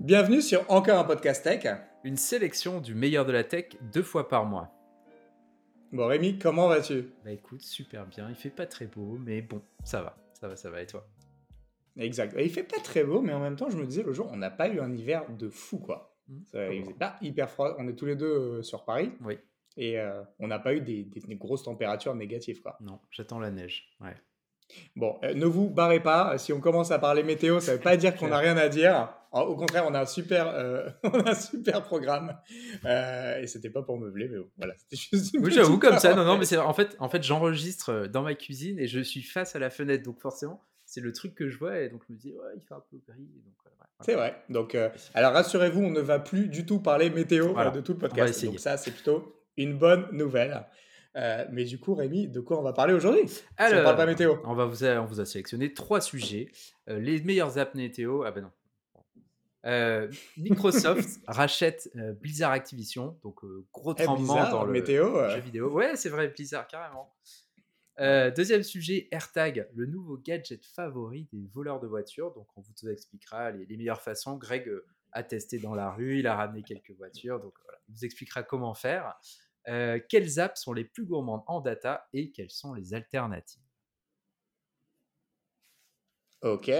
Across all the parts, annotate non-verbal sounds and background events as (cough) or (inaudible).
Bienvenue sur encore un podcast tech. Une sélection du meilleur de la tech deux fois par mois. Bon Rémi, comment vas-tu? Bah écoute, super bien. Il fait pas très beau, mais bon, ça va, ça va, ça va. Et toi? Exact. Il fait pas très beau, mais en même temps, je me disais le jour, on n'a pas eu un hiver de fou quoi. Hmm. Ça, il faisait pas hyper froid. On est tous les deux euh, sur Paris Oui. et euh, on n'a pas eu des, des- des grosses températures négatives quoi. Non, j'attends la neige. Ouais. Bon, euh, ne vous barrez pas. Si on commence à parler météo, ça veut pas (laughs) dire qu'on n'a rien à dire. En- Au contraire, on a un super, euh, (laughs) on a un super programme. Euh, et c'était pas pour meubler, mais bon, voilà, c'était juste une Oui, j'avoue comme ça. Non, non, mais c'est en fait, en fait, j'enregistre euh, dans ma cuisine et je suis face à la fenêtre, donc forcément, c'est le truc que je vois et donc je me dis ouais, il fait un peu gris. et Donc ouais, C'est vrai. Donc, euh, alors rassurez-vous, on ne va plus du tout parler météo Voilà. de tout le podcast. Donc ça, c'est plutôt une bonne nouvelle. Euh, mais du coup, Rémi, de quoi on va parler aujourd'hui? Si on Alors, parle pas météo. on va vous a, on vous a sélectionné trois sujets. Euh, les meilleures apps météo. Ah ben non. Euh, Microsoft (laughs) rachète euh, Blizzard Activision, donc euh, gros Eh, tremblement Blizzard, dans le météo. jeu vidéo. Ouais, c'est vrai, Blizzard, carrément. Deuxième sujet, AirTag, le nouveau gadget favori des voleurs de voitures. Donc, on vous expliquera les, les meilleures façons. Greg a testé dans la rue, il a ramené quelques voitures. Donc, voilà, il vous expliquera comment faire. Quelles apps sont les plus gourmandes en data et quelles sont les alternatives? Ok.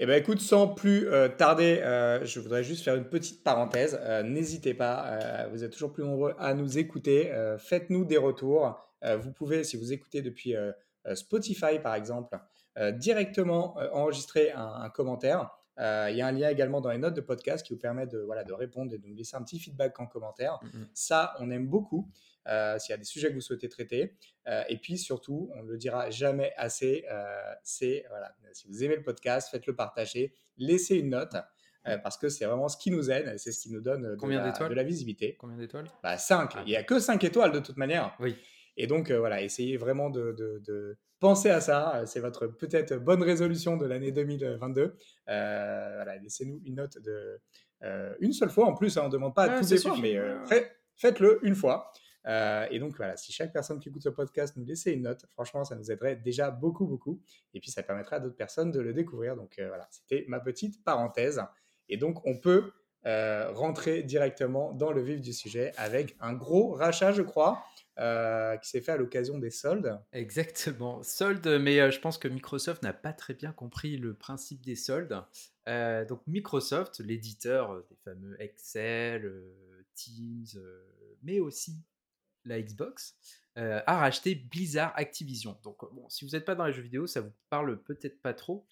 Eh ben écoute, sans plus euh, tarder, euh, je voudrais juste faire une petite parenthèse. Euh, N'hésitez pas, vous êtes toujours plus nombreux à nous écouter. Faites-nous des retours. Vous pouvez, si vous écoutez depuis Spotify par exemple, directement enregistrer un commentaire. Euh, Il y a un lien également dans les notes de podcast qui vous permet de, voilà, de répondre et de nous laisser un petit feedback en commentaire. Ça, on aime beaucoup. euh, S'il y a des sujets que vous souhaitez traiter. Euh, et puis surtout, on ne le dira jamais assez, c'est, voilà, si vous aimez le podcast, faites-le partager, laissez une note, euh, parce que c'est vraiment ce qui nous aide, c'est ce qui nous donne de, Combien la, de la visibilité. Combien d'étoiles Bah, 5, Ah. il n'y a que 5 étoiles de toute manière. Oui. Et donc, euh, voilà, essayez vraiment de, de- de penser à ça. C'est votre peut-être bonne résolution de l'année 2022. Euh, voilà, laissez-nous une note de euh, une seule fois en plus. hein, on ne demande pas à Ouais, tous les fois, suffit, mais euh, fait- faites-le une fois. Euh, et donc, voilà, si chaque personne qui écoute ce podcast nous laissait une note, franchement, ça nous aiderait déjà beaucoup, beaucoup. Et puis, ça permettrait à d'autres personnes de le découvrir. Donc, euh, voilà, c'était ma petite parenthèse. Et donc, on peut euh, rentrer directement dans le vif du sujet avec un gros rachat, je crois, euh, qui s'est fait à l'occasion des soldes. Exactement, soldes, mais euh, je pense que Microsoft n'a pas très bien compris le principe des soldes. Euh, donc Microsoft, l'éditeur des fameux Excel, Teams, mais aussi la Xbox, a racheté Blizzard Activision. Donc si vous n'êtes pas dans les jeux vidéo, ça vous parle peut-être pas trop,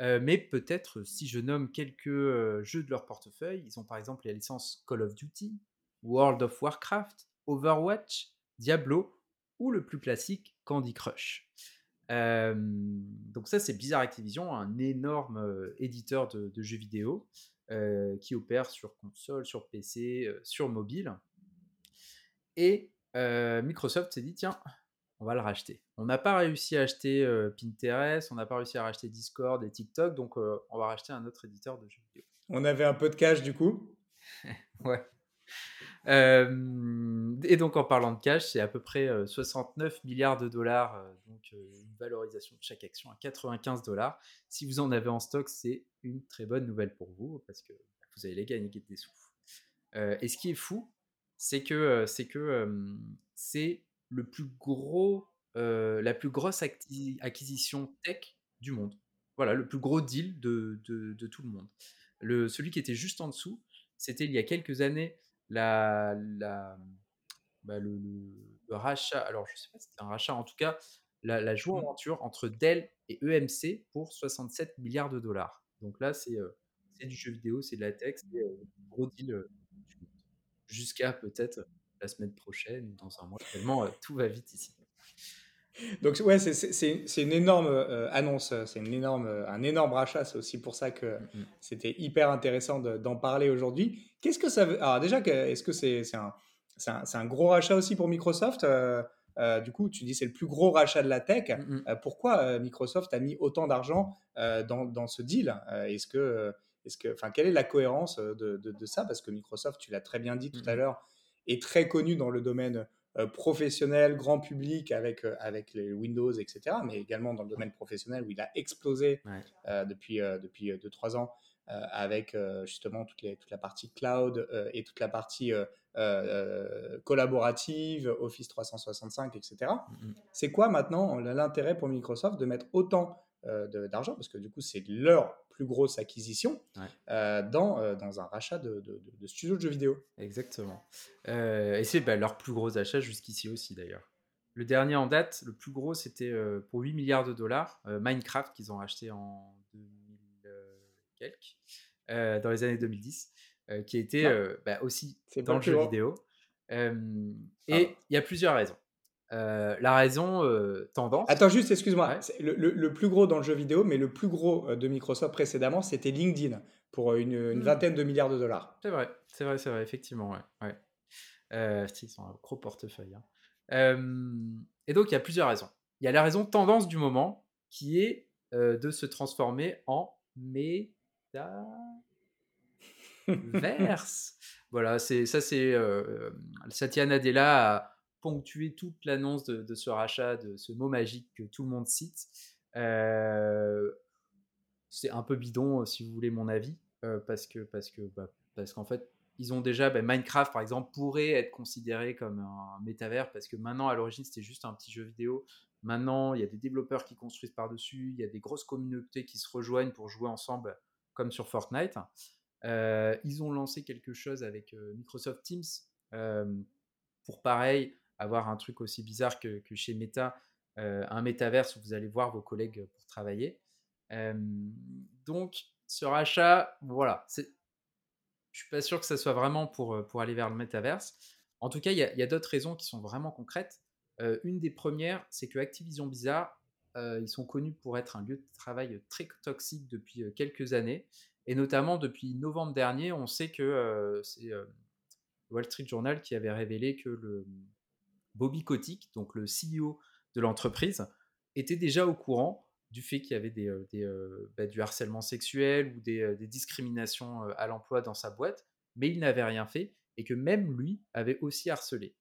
mais peut-être si je nomme quelques jeux de leur portefeuille, ils ont par exemple les licences Call of Duty, World of Warcraft, Overwatch, Diablo ou le plus classique Candy Crush. Euh, donc ça c'est Blizzard Activision, un énorme euh, éditeur de, de jeux vidéo euh, qui opère sur console, sur PC, euh, sur mobile. Et Microsoft s'est dit tiens, on va le racheter. On n'a pas réussi à acheter Pinterest, on n'a pas réussi à racheter Discord et TikTok, donc on va racheter un autre éditeur de jeux vidéo. On avait un peu de cash du coup? (laughs) Ouais. Euh, et donc en parlant de cash, c'est à peu près euh, 69 milliards de dollars, euh, donc euh, une valorisation de chaque action à 95 dollars. Si vous en avez en stock, c'est une très bonne nouvelle pour vous parce que vous allez gagner des sous. Euh, et ce qui est fou, c'est que euh, c'est que euh, c'est le plus gros, euh, la plus grosse acquisition tech du monde. Voilà, le plus gros deal de, de- de tout le monde. Le, celui qui était juste en dessous, c'était il y a quelques années la, la, bah, le, le- le rachat. Alors, je sais pas si c'était un rachat, en tout cas, la, la joint-venture entre Dell et EMC pour 67 milliards de dollars. Donc là, c'est euh, c'est du jeu vidéo, c'est de la tech, c'est euh, gros deal euh. Jusqu'à peut-être la semaine prochaine dans un mois, tellement tout va vite ici. Donc ouais, c'est- une énorme euh, annonce, c'est une énorme, un énorme rachat. C'est aussi pour ça que Mm, mm. c'était hyper intéressant de- d'en parler aujourd'hui. Qu'est-ce que ça veut Alors déjà, est-ce que c'est c'est un, c'est un, un gros rachat aussi pour Microsoft Euh, euh, Du coup, tu dis c'est le plus gros rachat de la tech. Mm, pourquoi Microsoft a mis autant d'argent dans, dans ce deal? Est-ce que, est-ce que, enfin, quelle est la cohérence de, de- de ça? Parce que Microsoft, tu l'as très bien dit tout à l'heure, est très connu dans le domaine professionnel, grand public avec, avec les Windows, etc., mais également dans le domaine professionnel où il a explosé depuis 2-3 depuis, trois ans avec justement toute, les, toute, la partie cloud et toute la partie collaborative, Office 365, etc. Mmh, mmh. C'est quoi maintenant l'intérêt pour Microsoft de mettre autant d'argent, parce que du coup c'est leur plus grosse acquisition euh, dans, euh, dans un rachat de, de, de, studios de jeux vidéo. Exactement. Euh, et c'est bah, leur plus gros achat jusqu'ici aussi d'ailleurs. Le dernier en date, le plus gros, c'était pour 8 milliards de dollars, Minecraft qu'ils ont racheté en 2000 quelques, dans les années 2010, qui était bah, aussi dans le jeu vidéo. et il y a plusieurs raisons. Euh, la raison euh, tendance. Attends, juste, excuse-moi. Le, plus gros dans le jeu vidéo, mais le plus gros euh, de Microsoft précédemment, c'était LinkedIn pour une, hmm. vingtaine de milliards de dollars. C'est vrai, c'est vrai, c'est vrai, effectivement. Ouais. ouais. ils sont un gros portefeuille. Hein. et donc, il y a plusieurs raisons. Il y a la raison tendance du moment qui est de se transformer en métaverse. (laughs) voilà, c'est ça, c'est Satya Nadella ponctuer toute l'annonce de, ce rachat, de ce mot magique que tout le monde cite. Euh, c'est un peu bidon, euh, si vous voulez mon avis, euh, parce que parce que bah, parce qu'en fait, ils ont déjà bah, Minecraft par exemple pourrait être considéré comme un métavers parce que maintenant à l'origine c'était juste un petit jeu vidéo. Maintenant, il y a des développeurs qui construisent par-dessus, il y a des grosses communautés qui se rejoignent pour jouer ensemble comme sur Fortnite. ils ont lancé quelque chose avec Microsoft Teams pour pareil avoir un truc aussi bizarre que, chez Meta, euh, un métaverse où vous allez voir vos collègues pour travailler. donc, ce rachat, voilà, je suis pas sûr que ça soit vraiment pour, euh, pour aller vers le métaverse. En tout cas, il y a, d'autres raisons qui sont vraiment concrètes. Euh, une des premières, c'est que Activision Blizzard, ils sont connus pour être un lieu de travail très toxique depuis quelques années. Et notamment depuis novembre dernier, on sait que c'est Wall Street Journal qui avait révélé que le, Bobby Kotick, donc le CEO de l'entreprise, était déjà au courant du fait qu'il y avait des, euh, euh, bah, du harcèlement sexuel ou des, euh, discriminations à l'emploi dans sa boîte, mais il n'avait rien fait et que même lui avait aussi harcelé.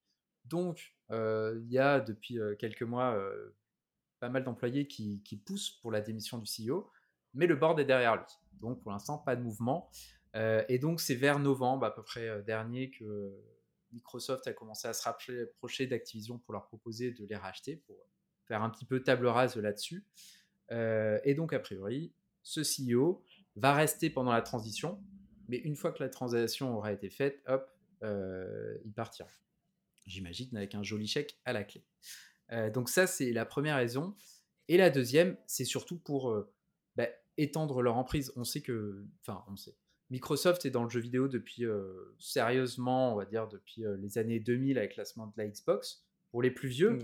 Donc, il y a depuis quelques mois pas mal d'employés qui, poussent pour la démission du CEO, mais le board est derrière lui. Donc, pour l'instant, pas de mouvement. et donc, c'est vers novembre à peu près dernier que Microsoft a commencé à se rapprocher d'Activision pour leur proposer de les racheter, pour faire un petit peu table rase là-dessus. Euh, et donc, a priori, ce CEO va rester pendant la transition, mais une fois que la transaction aura été faite, hop, euh, il partira. J'imagine avec un joli chèque à la clé. Euh, donc ça, c'est la première raison. Et la deuxième, c'est surtout pour bah, étendre leur emprise. On sait que, enfin, on sait. Microsoft est dans le jeu vidéo depuis euh, sérieusement, on va dire depuis euh, les années 2000 avec lancement de la Xbox. Pour les plus vieux,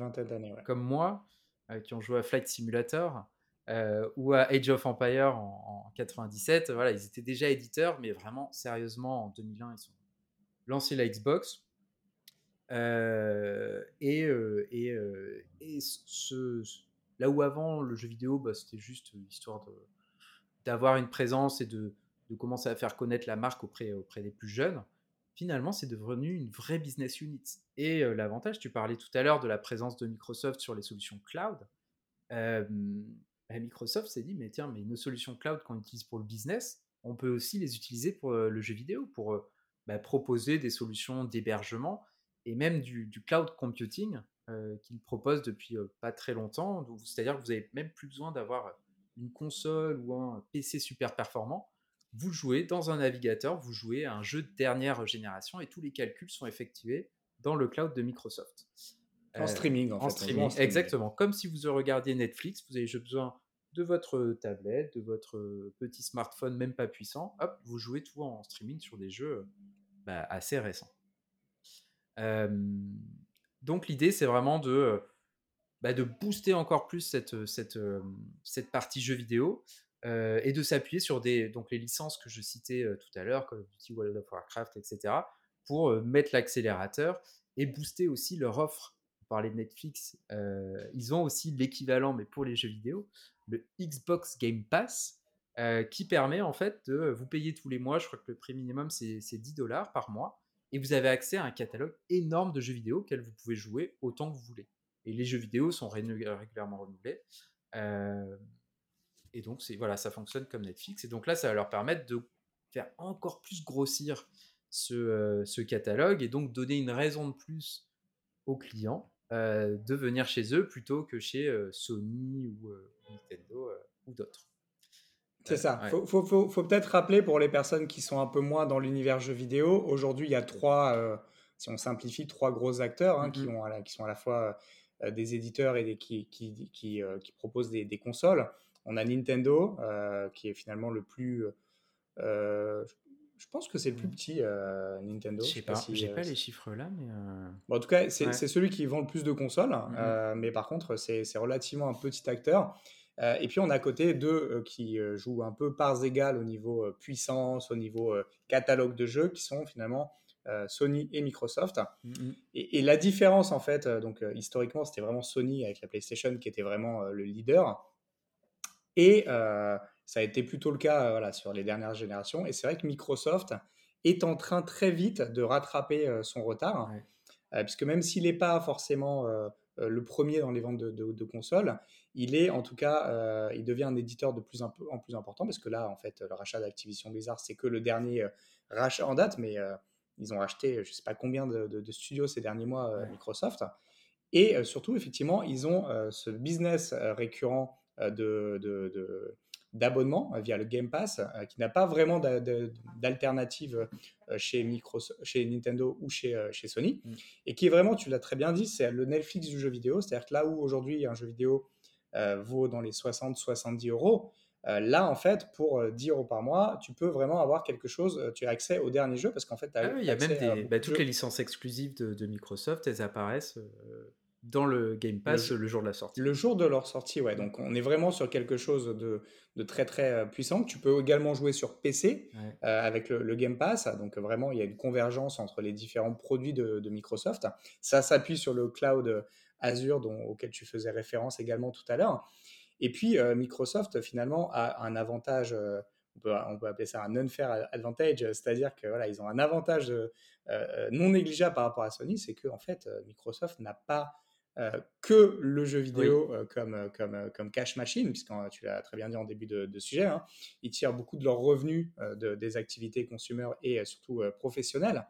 comme moi, euh, qui ont joué à Flight Simulator ou à Age of Empire en, en, 97, voilà, ils étaient déjà éditeurs, mais vraiment sérieusement en 2001, ils ont lancé la Xbox. et, et, et ce, là où avant le jeu vidéo, bah, c'était juste histoire d'avoir une présence et de de commencer à faire connaître la marque auprès, auprès des plus jeunes, finalement, c'est devenu une vraie business unit. Et euh, l'avantage, tu parlais tout à l'heure de la présence de Microsoft sur les solutions cloud. Euh, bah, Microsoft s'est dit, mais tiens, mais nos solutions cloud qu'on utilise pour le business, on peut aussi les utiliser pour euh, le jeu vidéo, pour bah, proposer des solutions d'hébergement et même du, cloud computing qu'ils proposent depuis pas très longtemps. C'est-à-dire que vous n'avez même plus besoin d'avoir une console ou un PC super performant vous jouez dans un navigateur, vous jouez à un jeu de dernière génération et tous les calculs sont effectués dans le cloud de Microsoft. En streaming, en, fait. Streaming, exactement. Comme si vous regardiez Netflix, vous avez juste besoin de votre tablette, de votre petit smartphone, même pas puissant. Hop, vous jouez tout en streaming sur des jeux bah, assez récents. donc l'idée, c'est vraiment de, bah, de booster encore plus cette, cette, cette partie jeu vidéo. Et de s'appuyer sur des, donc les licences que je citais tout à l'heure, comme Duty, World of Warcraft, etc., pour mettre l'accélérateur et booster aussi leur offre. On parlait de Netflix, ils ont aussi l'équivalent, mais pour les jeux vidéo, le Xbox Game Pass, qui permet en fait de vous payer tous les mois, je crois que le prix minimum c'est 10 dollars par mois, et vous avez accès à un catalogue énorme de jeux vidéo auxquels vous pouvez jouer autant que vous voulez. Et les jeux vidéo sont régulièrement renouvelés. Euh, et donc, c'est voilà, ça fonctionne comme Netflix. Et donc là, ça va leur permettre de faire encore plus grossir ce, euh, ce catalogue et donc donner une raison de plus aux clients euh, de venir chez eux plutôt que chez Sony ou Nintendo ou d'autres. C'est ça. Il faut, faut, faut, peut-être rappeler pour les personnes qui sont un peu moins dans l'univers jeux vidéo, aujourd'hui il y a trois, si on simplifie, trois gros acteurs hein, qui, mmh ont, qui sont à la fois des éditeurs et des, qui, qui, qui, qui proposent des, des, consoles. On a Nintendo, qui est finalement le plus... je pense que c'est le plus mmh. petit Nintendo. Je sais pas, j'ai pas les chiffres là, mais. Bon, en tout cas, c'est celui qui vend le plus de consoles, mmh mais par contre, c'est relativement un petit acteur. et puis on a à côté deux qui jouent un peu parts égales au niveau puissance, au niveau catalogue de jeux, qui sont finalement Sony et Microsoft. Mmh et, la différence, en fait, donc historiquement, c'était vraiment Sony avec la PlayStation qui était vraiment le leader. Et ça a été plutôt le cas voilà, sur les dernières générations. Et c'est vrai que Microsoft est en train très vite de rattraper son retard, puisque même s'il n'est pas forcément le premier dans les ventes de, consoles, il est en tout cas, il devient un éditeur de plus en plus important, parce que là, en fait, le rachat d'Activision Blizzard, c'est que le dernier rachat en date, mais ils ont racheté je ne sais pas combien de, studios ces derniers mois, Microsoft. Et surtout, effectivement, ils ont ce business récurrent de, d'abonnement via le Game Pass, qui n'a pas vraiment d'alternative chez, Microsoft, chez Nintendo ou chez, chez Sony, mm. et qui est vraiment, tu l'as très bien dit, c'est le Netflix du jeu vidéo, c'est-à-dire que là où aujourd'hui un jeu vidéo vaut dans les 60-70 euros, là, en fait, pour 10 euros par mois, tu peux vraiment avoir quelque chose, tu as accès aux derniers jeux parce qu'en fait, ah il y a même des, bah, toutes les licences exclusives de, Microsoft, elles apparaissent dans le Game Pass le, jour de la sortie. Le jour de leur sortie, ouais. Donc on est vraiment sur quelque chose de, de très très euh, puissant. Tu peux également jouer sur PC euh, avec le, Game Pass. Donc vraiment, il y a une convergence entre les différents produits de, de Microsoft. Ça s'appuie sur le cloud Azure dont, auquel tu faisais référence également tout à l'heure. Et puis euh, Microsoft finalement a un avantage. on peut, on peut, appeler ça un unfair advantage, c'est-à-dire que voilà, ils ont un avantage non négligeable par rapport à Sony, c'est que en fait Microsoft n'a pas euh, que le jeu vidéo euh, comme, euh, comme, comme cash machine, puisque tu l'as très bien dit en début de, sujet, hein, ils tirent beaucoup de leurs revenus de, des activités consumer et surtout professionnelles.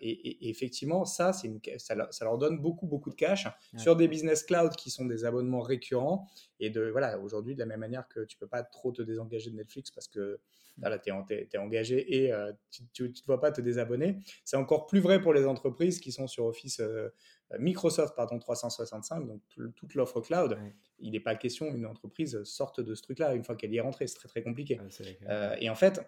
Et, effectivement, ça, une, ça, ça, leur donne beaucoup, beaucoup de cash sur des business cloud qui sont des abonnements récurrents. Et de voilà, aujourd'hui, de la même manière que tu peux pas trop te désengager de Netflix parce que là, tu es, engagé et tu ne te vois pas te désabonner. C'est encore plus vrai pour les entreprises qui sont sur Office euh, Microsoft pardon 365, donc toute l'offre cloud. Il n'est pas question qu'une entreprise sorte de ce truc-là une fois qu'elle y est rentrée. C'est très très compliqué. Euh, et en fait,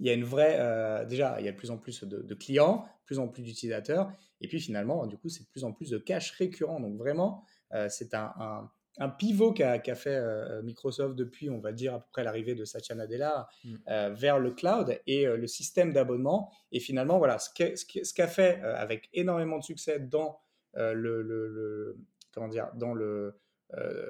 il y a une vraie. Euh, déjà, il y a de plus en plus de, clients, de plus en plus d'utilisateurs. Et puis finalement, du coup, c'est de plus en plus de cash récurrent. Donc vraiment, c'est un, un pivot qu'a fait euh, Microsoft depuis, on va dire, à peu près l'arrivée de Satya Nadella mm. euh, vers le cloud et euh, le système d'abonnement. Et finalement, voilà, ce qu'a fait avec énormément de succès dans le, comment dire, dans le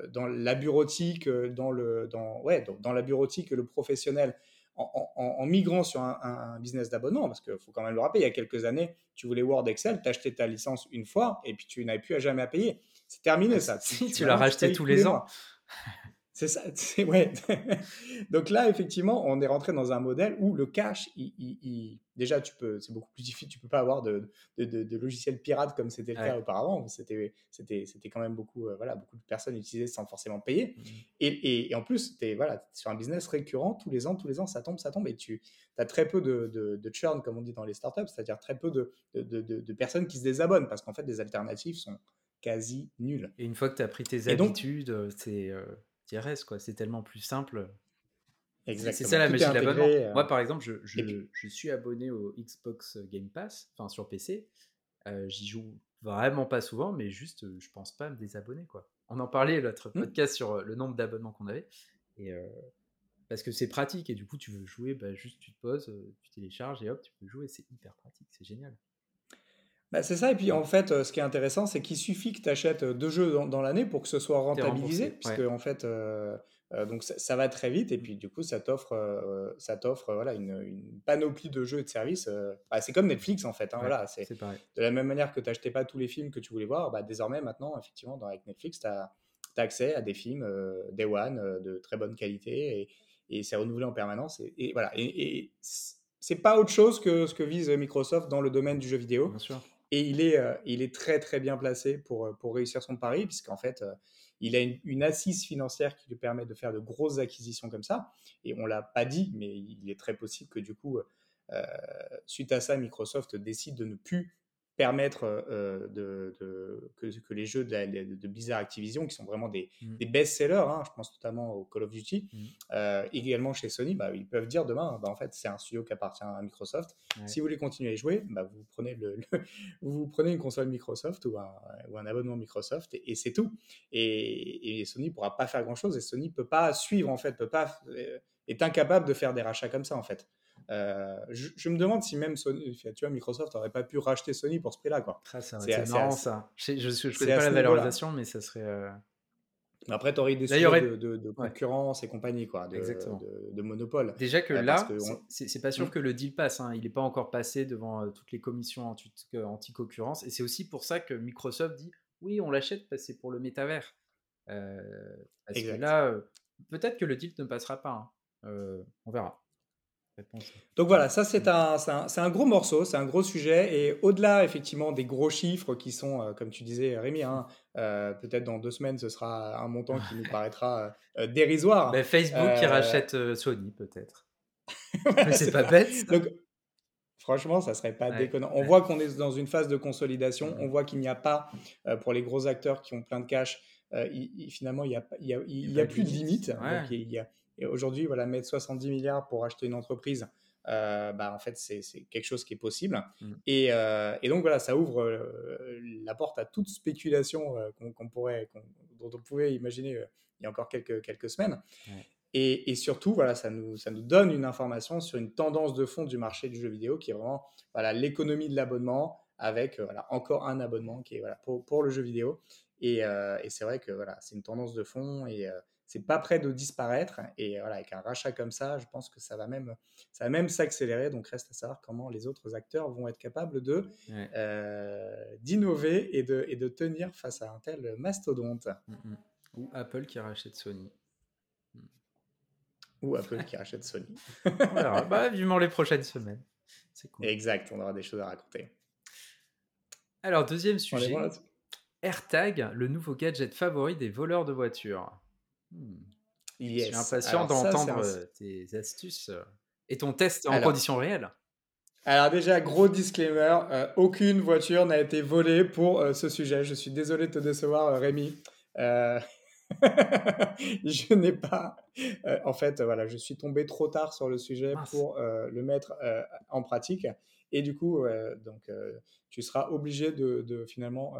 dans la bureautique, dans le dans ouais dans, la bureautique, le professionnel. En, migrant sur un, business d'abonnement, parce qu'il faut quand même le rappeler, il y a quelques années, tu voulais Word Excel, tu achetais ta licence une fois et puis tu n'avais plus à jamais à payer. C'est terminé ça. Si, tu, l'as racheté tous les ans. C'est ça, (laughs) ouais. Donc là, effectivement, on est rentré dans un modèle où le cash, il, déjà, tu peux, c'est beaucoup plus difficile. Tu peux pas avoir de, de, de, logiciels pirates comme c'était le cas auparavant. C'était, c'était, c'était quand même beaucoup, euh, voilà, beaucoup de personnes utilisaient sans forcément payer. Mmh et, et, en plus, tu es voilà, sur un business récurrent, tous les ans, tous les ans, ça tombe, ça tombe, et tu as très peu de, churn, comme on dit dans les startups, c'est-à-dire très peu de, personnes qui se désabonnent parce qu'en fait, des alternatives sont quasi nul. Et une fois que tu as pris tes habitudes, euh, c'est euh, restes quoi. C'est tellement plus simple. C'est ça la magie de l'abonnement. Euh. Moi, par exemple, je, je, suis abonné au Xbox Game Pass, enfin sur PC. Euh, j'y joue vraiment pas souvent, mais juste, je pense pas me désabonner quoi. On en parlait l'autre mmh. podcast sur le nombre d'abonnements qu'on avait. Et parce que c'est pratique et du coup, tu veux jouer, bah, juste tu te poses, tu télécharges et hop, tu peux jouer. C'est hyper pratique, c'est génial. Bah, c'est ça, et puis en fait, euh, ce qui est intéressant, c'est qu'il suffit que tu achètes deux jeux dans, l'année pour que ce soit rentabilisé, puisque en fait, euh, Euh, donc ça, va très vite et puis du coup ça t'offre euh, ça t'offre voilà une, panoplie de jeux et de services. Euh, bah, c'est comme Netflix en fait. Hein, voilà, c'est de la même manière que tu n'achetais pas tous les films que tu voulais voir. Bah, désormais maintenant effectivement dans, avec Netflix tu as, accès à des films Day One de très bonne qualité et, et c'est renouvelé en permanence et, voilà et, c'est pas autre chose que ce que vise Microsoft dans le domaine du jeu vidéo. Bien sûr. Et il est, il est très très bien placé pour, pour réussir son pari, puisqu'en fait, il a une, assise financière qui lui permet de faire de grosses acquisitions comme ça. Et on l'a pas dit, mais il est très possible que du coup, euh, suite à ça, Microsoft décide de ne plus permettre euh, de, que, que, les jeux de, de, Blizzard Activision, qui sont vraiment des, mmh. des best-sellers, hein, je pense notamment au Call of Duty, mmh. euh, également chez Sony, bah, ils peuvent dire demain, bah, en fait, c'est un studio qui appartient à Microsoft. Si vous voulez continuer à jouer, bah, vous, prenez le, (laughs) vous prenez une console Microsoft ou un, ou un abonnement Microsoft et, c'est tout. Et, et Sony ne pourra pas faire grand-chose et Sony ne peut pas suivre, en fait, peut pas, euh, est incapable de faire des rachats comme ça, en fait. Euh, je, me demande si même Sony, tu vois, Microsoft n'aurait pas pu racheter Sony pour ce prix-là. Ah, c'est marrant ça. Je ne connais pas la valorisation, mais ça serait. Euh, après, tu aurais des sujets de, concurrence et compagnie, quoi, de, de, monopole. Déjà que là, c'est pas sûr mmh. que le deal passe. Hein. Il n'est pas encore passé devant euh, toutes les commissions anti-concurrence. et c'est aussi pour ça que Microsoft dit oui, on l'achète parce que c'est pour le métavers. parce que là, peut-être que le deal ne passera pas. Hein. on verra. Donc voilà, ça c'est un, un, un, gros morceau, c'est un gros sujet. Et au-delà effectivement des gros chiffres qui sont, euh, comme tu disais Rémi, hein, euh, peut-être dans deux semaines ce sera un montant qui nous paraîtra euh, dérisoire. Ben, Facebook qui rachète Sony peut-être. (laughs) Mais c'est pas bête. Donc, franchement, ça serait pas déconnant. On voit qu'on est dans une phase de consolidation, on voit qu'il n'y a pas, pour les gros acteurs qui ont plein de cash, finalement il n'y a, y a, y a, plus de limite. Donc, il y a et aujourd'hui, voilà, mettre 70 milliards pour acheter une entreprise, euh, bah, en fait, c'est quelque chose qui est possible. Mmh. Et, euh, et, donc, voilà, ça ouvre euh, la porte à toute spéculation qu'on pourrait, dont on pouvait imaginer il y a encore quelques, quelques semaines. Et, et, surtout, voilà, ça nous, ça nous donne une information sur une tendance de fond du marché du jeu vidéo qui est vraiment voilà, l'économie de l'abonnement avec voilà, encore un abonnement qui est voilà, pour, pour le jeu vidéo. Et, et c'est vrai que voilà, c'est une tendance de fond et, c'est pas prêt de disparaître. Et voilà, avec un rachat comme ça, je pense que ça va même, ça va même s'accélérer. Donc reste à savoir comment les autres acteurs vont être capables de euh, d'innover et de, et de tenir face à un tel mastodonte. Mm, mm. Ou Apple qui rachète Sony. Ou Apple qui rachète Sony. (laughs) bah, vivement les prochaines semaines. C'est cool. Exact, on aura des choses à raconter. Alors, deuxième sujet. AirTag, le nouveau gadget favori des voleurs de voitures. Hmm. Je suis impatient d'entendre euh, tes astuces euh, et ton test en conditions réelles. Alors déjà, gros disclaimer, euh, aucune voiture n'a été volée pour ce sujet. Je suis désolé de te décevoir, Rémi. (laughs) je n'ai pas... en fait, voilà, je suis tombé trop tard sur le sujet pour le mettre en pratique. Et du coup, donc, tu seras obligé de, de finalement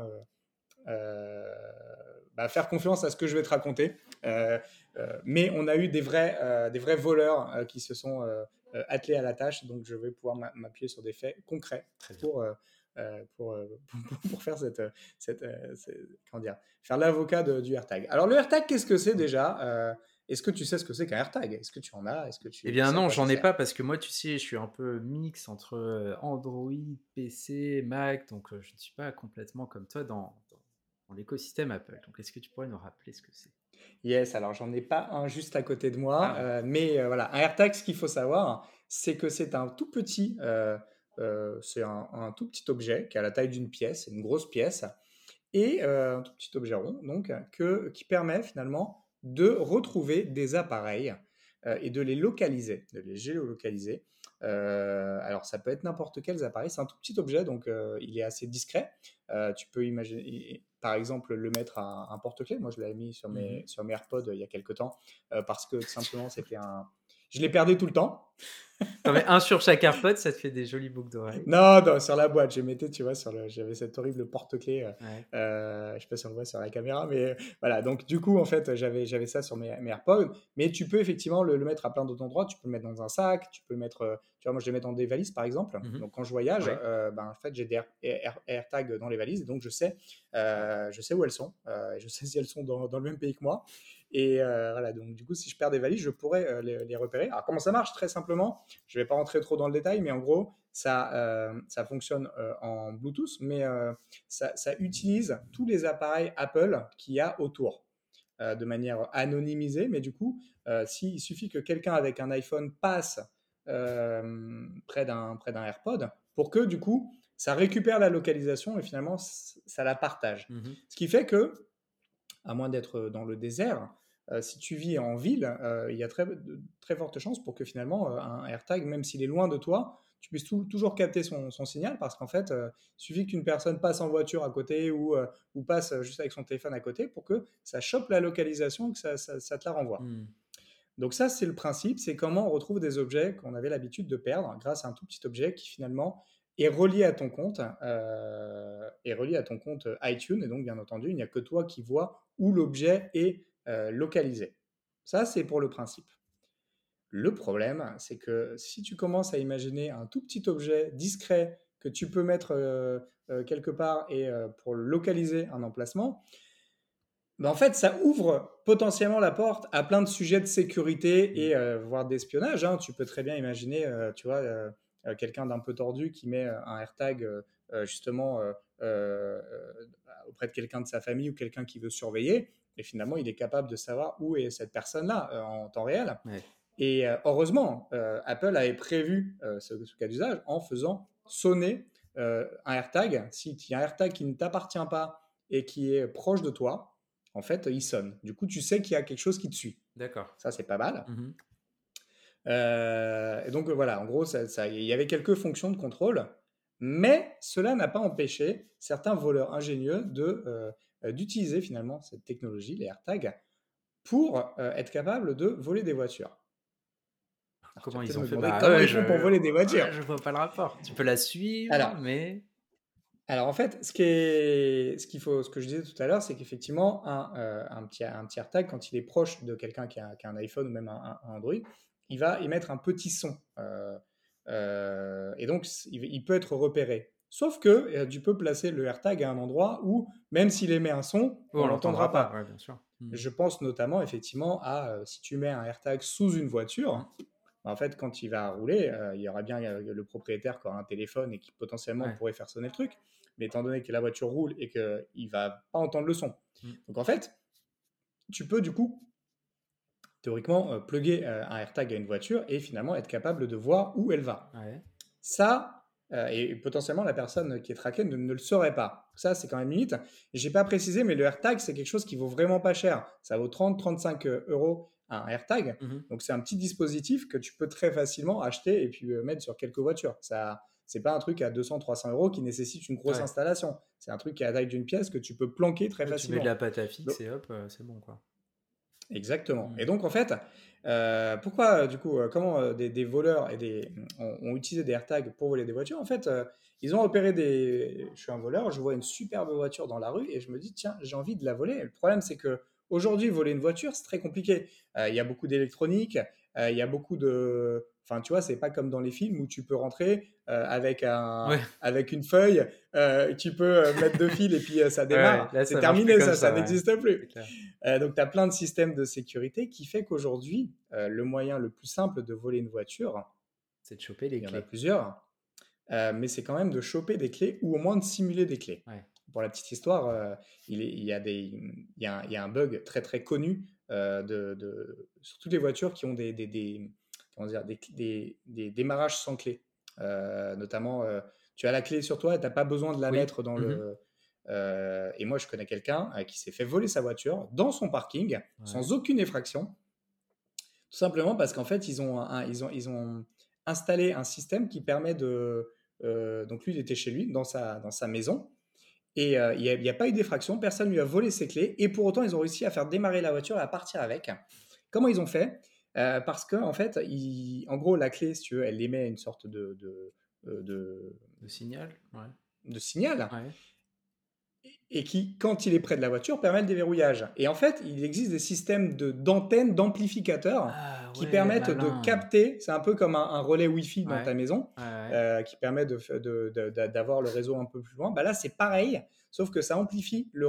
bah, faire confiance à ce que je vais te raconter. Euh, euh, mais on a eu des vrais, euh, des vrais voleurs qui se sont attelés à la tâche, donc je vais pouvoir m'appuyer sur des faits concrets (laughs) pour, pour, pour, faire cette, cette, comment dire, faire l'avocat du AirTag. Alors le AirTag, qu'est-ce que c'est déjà est-ce que tu sais ce que c'est qu'un AirTag? Est-ce que tu en as? Est-ce que tu Eh bien non, j'en ai pas parce que moi, tu sais, je suis un peu mix entre Android, PC, Mac, donc je ne suis pas complètement comme toi dans, l'écosystème Apple. Donc, est-ce que tu pourrais nous rappeler ce que c'est? Yes, alors j'en ai pas un juste à côté de moi, ah. euh, mais euh, voilà, un AirTag, ce qu'il faut savoir, c'est que c'est un tout petit, euh, c'est un, tout petit objet qui a la taille d'une pièce, une grosse pièce, et un tout petit objet rond, donc que, qui permet finalement de retrouver des appareils et de les localiser, de les géolocaliser. alors ça peut être n'importe quels appareils, c'est un tout petit objet, donc il est assez discret. tu peux imaginer, par exemple, le mettre à un porte-clés. Moi, je l'avais mis sur mes, mmh sur mes AirPods euh, il y a quelques temps euh, parce que simplement, c'était un. Je l'ai perdu tout le temps. Non, mais un sur chaque AirPod, ça te fait des jolies boucles d'oreilles. Non, non, sur la boîte, je mettais, tu vois, sur le, j'avais cette horrible porte-clés. Euh, Ouais. euh, je sais pas si on le voit sur la caméra, mais voilà. Donc, du coup, en fait, j'avais, j'avais ça sur mes, mes AirPods. Mais tu peux effectivement le, le mettre à plein d'autres endroits. Tu peux le mettre dans un sac. Tu peux le mettre, euh, tu vois, moi, je les mets dans des valises, par exemple. Mhm. Donc, quand je voyage, Ouais. euh, ben, en fait, j'ai des Air- Air- AirTags dans les valises. Donc, je sais, euh, je sais où elles sont. Euh, je sais si elles sont dans, dans le même pays que moi. Et euh, voilà, donc du coup, si je perds des valises, je pourrais euh, les, les repérer. Alors, comment ça marche? Très simplement, je ne vais pas rentrer trop dans le détail, mais en gros, ça, euh, ça fonctionne en Bluetooth, mais ça, ça utilise tous les appareils Apple qu'il y a autour de manière anonymisée. Mais du coup, s'il suffit que quelqu'un avec un iPhone passe près d'un AirPod, pour que du coup, ça récupère la localisation et finalement, ça la partage. Mhm. Ce qui fait que, à moins d'être dans le désert, si tu vis en ville, euh, il y a très, de très fortes chances pour que finalement euh, un AirTag, même s'il est loin de toi, tu puisses tou- toujours capter son, son signal parce qu'en fait, euh, il suffit qu'une personne passe en voiture à côté ou, euh, ou passe juste avec son téléphone à côté pour que ça chope la localisation et que ça, ça- ça te la renvoie. Mhm. Donc ça, c'est le principe, c'est comment on retrouve des objets qu'on avait l'habitude de perdre grâce à un tout petit objet qui finalement est relié à ton compte, euh, est relié à ton compte iTunes, et donc bien entendu, il n'y a que toi qui vois où l'objet est euh, localisé. Ça, c'est pour le principe. Le problème, c'est que si tu commences à imaginer un tout petit objet discret que tu peux mettre euh, euh, quelque part et euh, pour localiser un emplacement, ben, en fait, ça ouvre potentiellement la porte à plein de sujets de sécurité et euh, voire d'espionnage. hein. Tu peux très bien imaginer, tu vois, quelqu'un d'un peu tordu qui met un AirTag justement auprès de quelqu'un de sa famille ou quelqu'un qui veut surveiller. Et finalement, il est capable de savoir où est cette personne-là euh, en temps réel. Ouais. Et euh, heureusement, euh, Apple avait prévu ce, ce cas d'usage en faisant sonner un AirTag. Si il y a un AirTag qui ne t'appartient pas et qui est proche de toi, en fait, il sonne. Du coup, tu sais qu'il y a quelque chose qui te suit. D'accord. Ça, c'est pas mal. Mhm. Euh, et donc, voilà, en gros, ça, ça- il y avait quelques fonctions de contrôle, mais cela n'a pas empêché certains voleurs ingénieux de, d'utiliser finalement cette technologie, les AirTags, pour euh, être capables de voler des voitures. Alors, Comment ils ont fait Bah comment ouais, ils font pour voler des voitures. ouais, Je vois pas le rapport. Tu peux la suivre, Alors, mais. Alors en fait, ce, qui est, ce qu'il faut, ce que je disais tout à l'heure, c'est qu'effectivement, un, euh, un, petit, un petit AirTag, quand il est proche de quelqu'un qui a, qui a un iPhone ou même un, un Android, il va émettre un petit son. Euh, euh, et donc, il, il peut être repéré. Sauf que euh, tu peux placer le AirTag à un endroit où, même s'il émet un son, on on l'entendra pas. pas. Ouais, bien sûr. Mhm. Je pense notamment effectivement à euh, si tu mets un AirTag sous une voiture, bah, en fait, quand il va rouler, euh, il y aura bien le propriétaire qui aura un téléphone et qui potentiellement Ouais. pourrait faire sonner le truc. Mais étant donné que la voiture roule et qu'il va pas entendre le son. Mm. Donc en fait, tu peux du coup théoriquement plugger un AirTag à une voiture et finalement être capable de voir où elle va. Ouais. Ça, euh, et potentiellement la personne qui est traquée ne, ne le saurait pas. Ça, c'est quand même limite. J'ai pas précisé, mais le AirTag, c'est quelque chose qui vaut vraiment pas cher. Ça vaut 30-35 euros un AirTag. Mhm. Donc c'est un petit dispositif que tu peux très facilement acheter et puis euh, mettre sur quelques voitures. Ça, c'est pas un truc à 200-300 euros qui nécessite une grosse Ouais. installation. C'est un truc qui est à la taille d'une pièce que tu peux planquer très Ouais, tu mets facilement. de la pâte à fixe Donc- et hop, euh, c'est bon quoi. Exactement. Mm. Et donc, en fait, euh, pourquoi, euh, du coup, euh, comment des, des voleurs et des, ont, ont utilisé des AirTags pour voler des voitures En fait, euh, ils ont opéré des. Je suis un voleur, je vois une superbe voiture dans la rue et je me dis, tiens, j'ai envie de la voler. Et le problème, c'est que aujourd'hui, voler une voiture, c'est très compliqué. Euh, Il y a beaucoup d'électronique, euh, il y a beaucoup de. Enfin, tu vois, c'est pas comme dans les films où tu peux rentrer euh, avec, un, Ouais. avec une feuille, tu peux mettre deux fils et puis ça démarre. Ouais, c'est terminé, ça, ça, ça, ouais. n'existe plus. Donc, tu as plein de systèmes de sécurité qui fait qu'aujourd'hui, le moyen le plus simple de voler une voiture, C'est de choper les il y en a clés. plusieurs, mais c'est quand même de choper des clés ou au moins de simuler des clés. Pour la petite histoire, euh, il, est- il y a des, il, y a un, il y a un bug très très connu de, de- sur toutes les voitures qui ont des, des, des- comment dire, des, des- démarrages sans clé. Euh, notamment, euh, tu as la clé sur toi et tu n'as pas besoin de la Oui. mettre dans le. euh, et moi, je connais quelqu'un euh, qui s'est fait voler sa voiture dans son parking sans aucune effraction. Tout simplement parce qu'en fait, ils ont, un- ils, ont, ils ont installé un système qui permet de. euh, donc, lui, il était chez lui, dans sa, dans sa maison. Et euh, il n'y a, pas eu d'effraction, personne lui a volé ses clés. Et pour autant, ils ont réussi à faire démarrer la voiture et à partir avec. Comment ils ont fait? Parce que en fait, en gros, la clé, si tu veux, elle émet une sorte de, de, de, de signal. Ouais. De signal. Ouais et qui, quand il est près de la voiture, permet le déverrouillage. Et en fait, il existe des systèmes d'antennes, d'amplificateurs Ah, qui ouais, permettent de capter, c'est un peu comme un, un relais Wi-Fi dans Ouais. ta maison, Ouais, euh, qui permet de f- de- de- de- d'avoir le réseau un peu plus loin. Bah là, c'est pareil, sauf que ça amplifie le,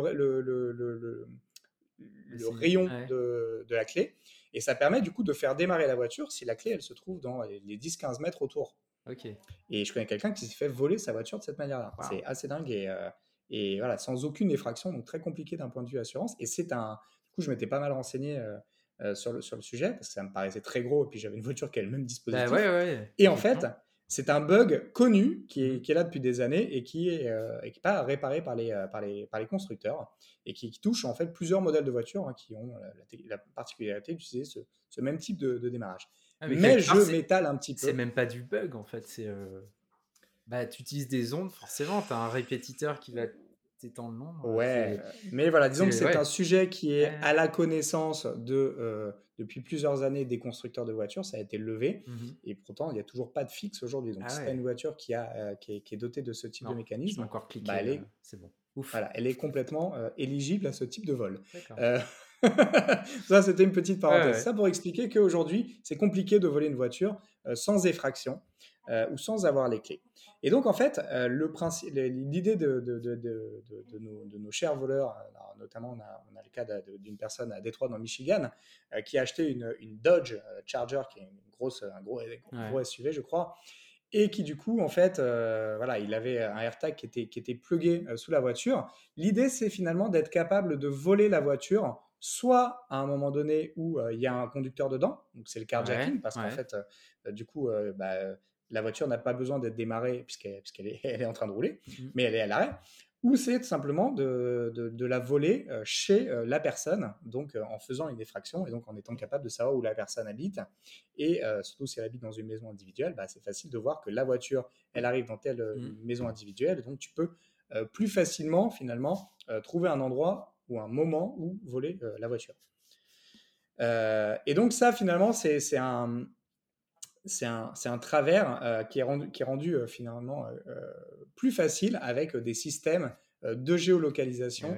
signal, rayon de, de la clé. Et ça permet du coup de faire démarrer la voiture si la clé, elle se trouve dans les les 10-15 mètres autour. Ok. Et je connais quelqu'un qui s'est fait voler sa voiture de cette manière-là. Wow. C'est assez dingue et, euh, et voilà, sans aucune effraction, donc très compliqué d'un point de vue assurance. Et c'est un. Du coup, je m'étais pas mal renseigné euh, euh, sur, le, sur le sujet parce que ça me paraissait très gros et puis j'avais une voiture qui a le même dispositif. Bah ouais, ouais. Et en fait, c'est un bug connu qui est, Mhm. qui est là depuis des années et qui est, euh, et qui est pas réparé par les, par les, par les constructeurs et qui, qui touche en fait plusieurs modèles de voitures hein, qui ont la, la té- la particularité d'utiliser ce, ce même type de, de démarrage. Ah, mais je m'étale un petit peu. C'est même pas du bug en fait, c'est. euh, Bah, tu utilises des ondes, forcément, tu as un répétiteur qui va t'étendre le nombre. Ouais, c'est- euh, mais voilà, disons que c'est- ouais. un sujet qui est Ouais. à la connaissance de, euh, depuis plusieurs années des constructeurs de voitures, ça a été levé, Mhm. et pourtant il n'y a toujours pas de fixe aujourd'hui. Donc Ah si tu ouais. une voiture qui, a, euh, qui, est, qui est dotée de ce type Non, de mécanisme, encore cliquer, bah, elle est- euh, c'est bon. Ouf. voilà, elle est complètement euh, éligible à ce type de vol. Euh, (laughs) ça, c'était une petite parenthèse. Ouais, ouais. Ça pour expliquer qu'aujourd'hui, c'est compliqué de voler une voiture euh, sans effraction euh, ou sans avoir les clés. Et donc, en fait, euh, l'idée de, de, de, de, de- de nos, de nos chers voleurs, alors, notamment, on a, on a le cas d'une personne à Détroit, dans Michigan, euh, qui a acheté une, une Dodge euh, Charger, qui est une grosse, un gros, un gros SUV, je crois, et qui du coup, en fait, euh, voilà, il avait un AirTag qui était, qui était plugué euh, sous la voiture. L'idée, c'est finalement d'être capable de voler la voiture, soit à un moment donné où euh, il y a un conducteur dedans, donc c'est le carjacking, Ouais, parce qu'en fait, euh, du coup, euh, bah, euh, la voiture n'a pas besoin d'être démarrée puisqu'elle est, (laughs) elle est en train de rouler, Mhm. mais elle est à l'arrêt. Ou c'est tout simplement de, de- de la voler euh, chez euh, la personne, donc euh, en faisant une effraction et donc en étant capable de savoir où la personne habite. Et euh, surtout si elle habite dans une maison individuelle, bah, c'est facile de voir que la voiture, elle arrive dans telle Mhm. maison individuelle, donc tu peux euh, plus facilement finalement euh, trouver un endroit ou un moment où voler la voiture. Et donc ça finalement c'est un, c'est un, c'est un travers euh, qui est rendu, qui est rendu euh, finalement euh, plus facile avec des systèmes de géolocalisation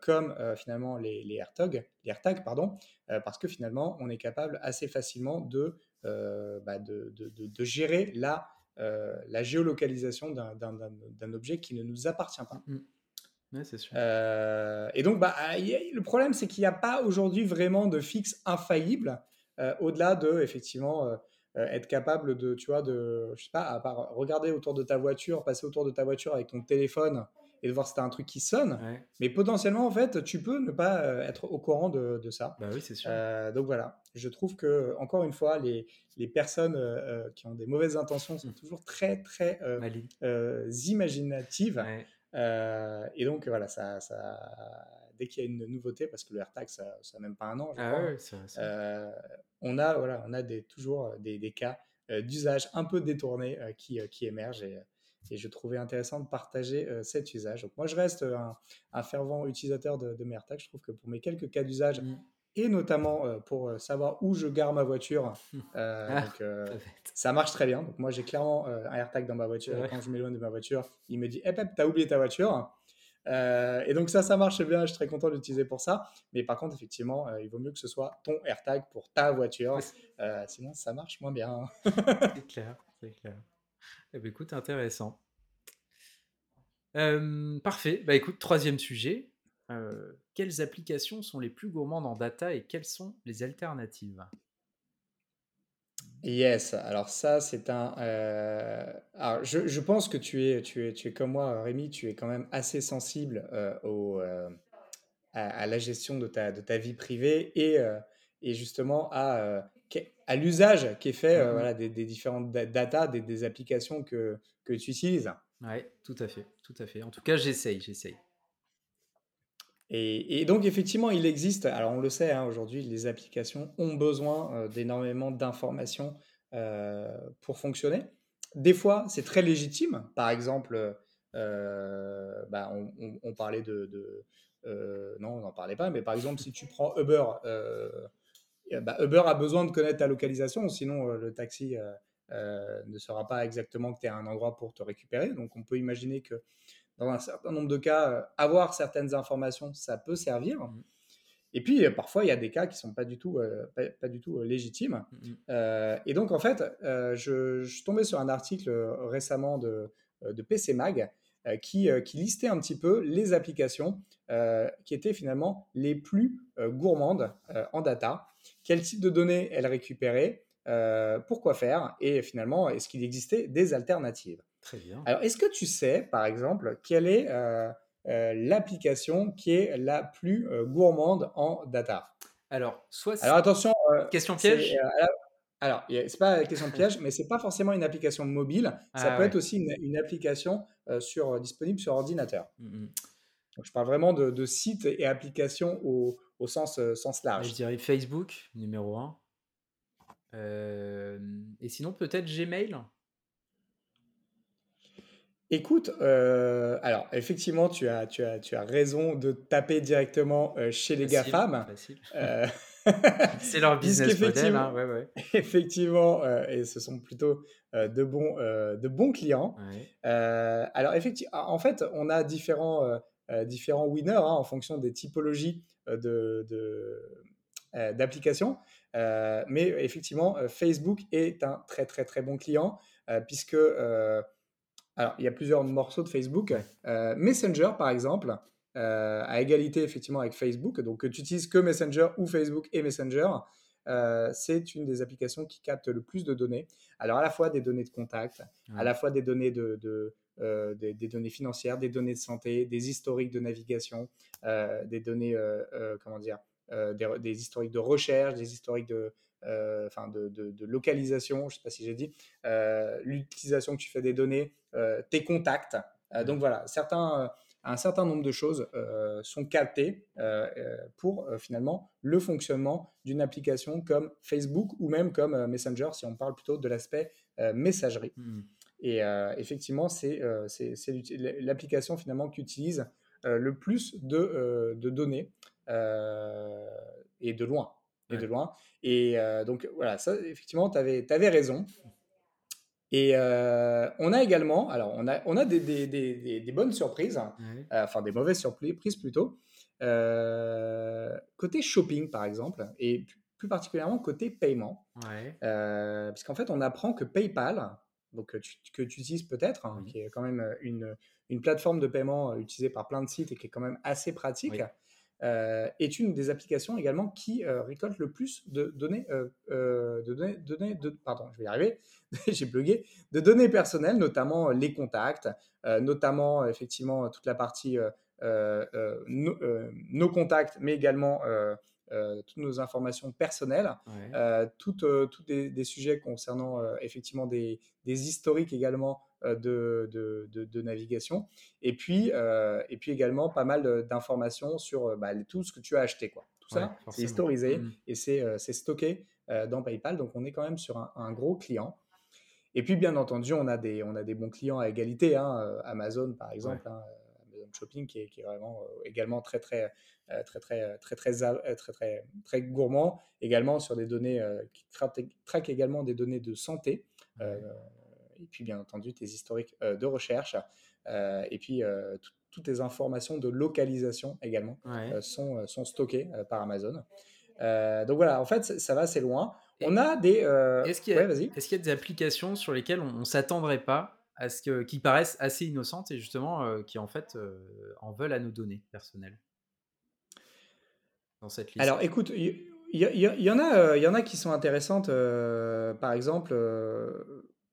comme finalement les, les AirTags, les AirTags pardon, parce que finalement on est capable assez facilement de, bah, de, de, de- de gérer la, la géolocalisation d'un- d'un d'un- d'un objet qui ne nous appartient pas. Ouais, c'est sûr. Euh, et donc, bah, il y a- le problème, c'est qu'il n'y a pas aujourd'hui vraiment de fixe infaillible, au-delà de, effectivement, euh, être capable de, tu vois, de, je sais pas, à part regarder autour de ta voiture, passer autour de ta voiture avec ton téléphone et de voir si tu as un truc qui sonne. Ouais. Mais potentiellement, en fait, tu peux ne pas euh, être au courant de, de ça. Bah oui, c'est sûr. Euh, donc voilà, je trouve que, encore une fois, les, les personnes euh, qui ont des mauvaises intentions sont Mm. toujours très, très imaginatives. Ouais. Et donc voilà, ça, ça, dès qu'il y a une nouveauté, parce que le AirTag, ça n'a même pas un an, je Ah crois, ouais, ça, ça- on a, voilà, on a des, toujours des, des cas euh, d'usage un peu détournés euh, qui, euh, qui émergent. Et, et je trouvais intéressant de partager euh, cet usage. Donc moi, je reste un, un fervent utilisateur de, de mes AirTags. Je trouve que pour mes quelques cas d'usage, Mm. et notamment euh, pour euh, savoir où je gare ma voiture, (laughs) euh, Ah, donc, euh, ça marche très bien. Donc moi, j'ai clairement euh, un AirTag dans ma voiture. Quand je m'éloigne de ma voiture, il me dit, hé Pep, t'as oublié ta voiture? Euh, et donc ça, ça marche bien. Je suis très content de l'utiliser pour ça. Mais par contre, effectivement, euh, il vaut mieux que ce soit ton AirTag pour ta voiture. Euh, sinon, ça marche moins bien. (laughs) C'est clair, c'est clair. Eh ben, écoute, intéressant. Parfait. Bah écoute, troisième sujet. Quelles applications sont les plus gourmandes en data et quelles sont les alternatives? Yes, alors ça c'est un. euh, Alors je, je pense que tu es, tu es, tu es comme moi, Rémi, tu es quand même assez sensible euh, au, euh, à, à la gestion de ta, de ta vie privée et, euh, et justement à, euh, qu'est- à l'usage qui est fait euh, Mhm. voilà, des, des différentes da- data, des, des applications que, que tu utilises. Ouais, tout à fait, tout à fait. En tout cas, j'essaye, j'essaye. Et, donc, effectivement, il existe, alors on le sait, hein, aujourd'hui, les applications ont besoin euh, d'énormément d'informations euh, pour fonctionner. Des fois, c'est très légitime. Par exemple, euh, bah, on, parlait de... non, on n'en parlait pas, mais par exemple, si tu prends Uber, bah, Uber a besoin de connaître ta localisation, sinon le taxi ne saura pas exactement que tu es à un endroit pour te récupérer. Donc on peut imaginer que dans un certain nombre de cas, avoir certaines informations, ça peut servir. Mmh. Et puis, parfois, il y a des cas qui ne sont pas du tout, pas, du tout légitimes. Mmh. et donc, en fait, je, je, suis tombé sur un article récemment de, de PC Mag euh, qui, euh, qui, listait un petit peu les applications euh, qui étaient finalement les plus gourmandes en data, quel type de données elles récupéraient, pourquoi faire, et finalement, est-ce qu'il existait des alternatives? Très bien. Alors, est-ce que tu sais, par exemple, quelle est l'application qui est la plus gourmande en data? Alors, soit. Alors, attention. question piège? alors, c'est pas la question de piège, mais c'est pas forcément une application mobile. Ça ah peut être aussi une, application euh, sur, euh, disponible sur ordinateur. Mmh Donc, je parle vraiment de, sites et applications au, sens, euh, sens large. Je dirais Facebook, numéro 1. et sinon, peut-être Gmail? Écoute, alors effectivement, tu as, tu, as, tu as raison de taper directement chez les GAFAM. (laughs) c'est leur (laughs) business model. Hein, ouais, ouais. (laughs) Effectivement, euh, et ce sont plutôt euh, de, bons, euh, de bons clients. alors, effectivement, en fait, on a différents, différents winners hein, en fonction des typologies de, d'applications. mais effectivement, Facebook est un très, très, très bon client puisque. Alors, il y a plusieurs morceaux de Facebook. Messenger, par exemple, euh, à égalité effectivement avec Facebook. Donc que tu utilises que Messenger ou Facebook et Messenger, euh, c'est une des applications qui capte le plus de données. Alors à la fois des données de contact, à la fois des données de, euh, des, données financières, des données de santé, des historiques de navigation, des données comment dire, des, historiques de recherche, des historiques de enfin de, de, localisation, je ne sais pas si j'ai dit, l'utilisation que tu fais des données, tes contacts. donc voilà, certains un certain nombre de choses euh, sont captées euh, euh, pour finalement le fonctionnement d'une application comme Facebook ou même comme Messenger, si on parle plutôt de l'aspect messagerie. Mmh. Et effectivement, c'est l'application finalement qui utilise le plus de, données et de loin. Et de loin. Et donc voilà, ça, effectivement, tu avais, avais, raison. Et euh, on a également, alors on a, on a des, des, des, des bonnes surprises, hein. euh, enfin des mauvaises surprises plutôt, euh, côté shopping par exemple, et plus particulièrement côté paiement. Ouais. Puisqu'en fait, on apprend que PayPal, donc, que tu utilises peut-être, hein, qui est quand même une, une, plateforme de paiement utilisée par plein de sites et qui est quand même assez pratique. Euh, est une des applications également qui euh, récolte le plus de données, euh, de données, données de, pardon, je vais y arriver, (laughs) j'ai bugué, de données personnelles, notamment les contacts, notamment effectivement toute la partie nos contacts, mais également toutes nos informations personnelles, toutes, toutes des, sujets concernant effectivement des, des, historiques également euh, de, de, navigation. Et puis, euh, et puis également pas mal d'informations sur euh, bah, tout ce que tu as acheté. Quoi. Tout ça, c'est historisé mmh. et c'est stocké dans PayPal. Donc, on est quand même sur un, gros client. Et puis, bien entendu, on a des, on a des bons clients à égalité. Hein, Amazon, par exemple. Hein, Amazon Shopping qui est, qui est vraiment également très très très très très très très très très, gourmand également sur des données qui traquent également des données de santé et puis bien entendu tes historiques euh, de recherche, euh, et puis euh, toutes tes informations de localisation également sont, sont stockées par Amazon. donc voilà, en fait, ça va assez loin. On a des. Est-ce qu'il y, est y, a des applications sur lesquelles on ne s'attendrait pas à ce que, qui paraissent assez innocentes et justement qui en fait en veulent à nos données personnelles? Dans cette liste Alors écoute, il y, y, en a, il y en a qui sont intéressantes. par exemple,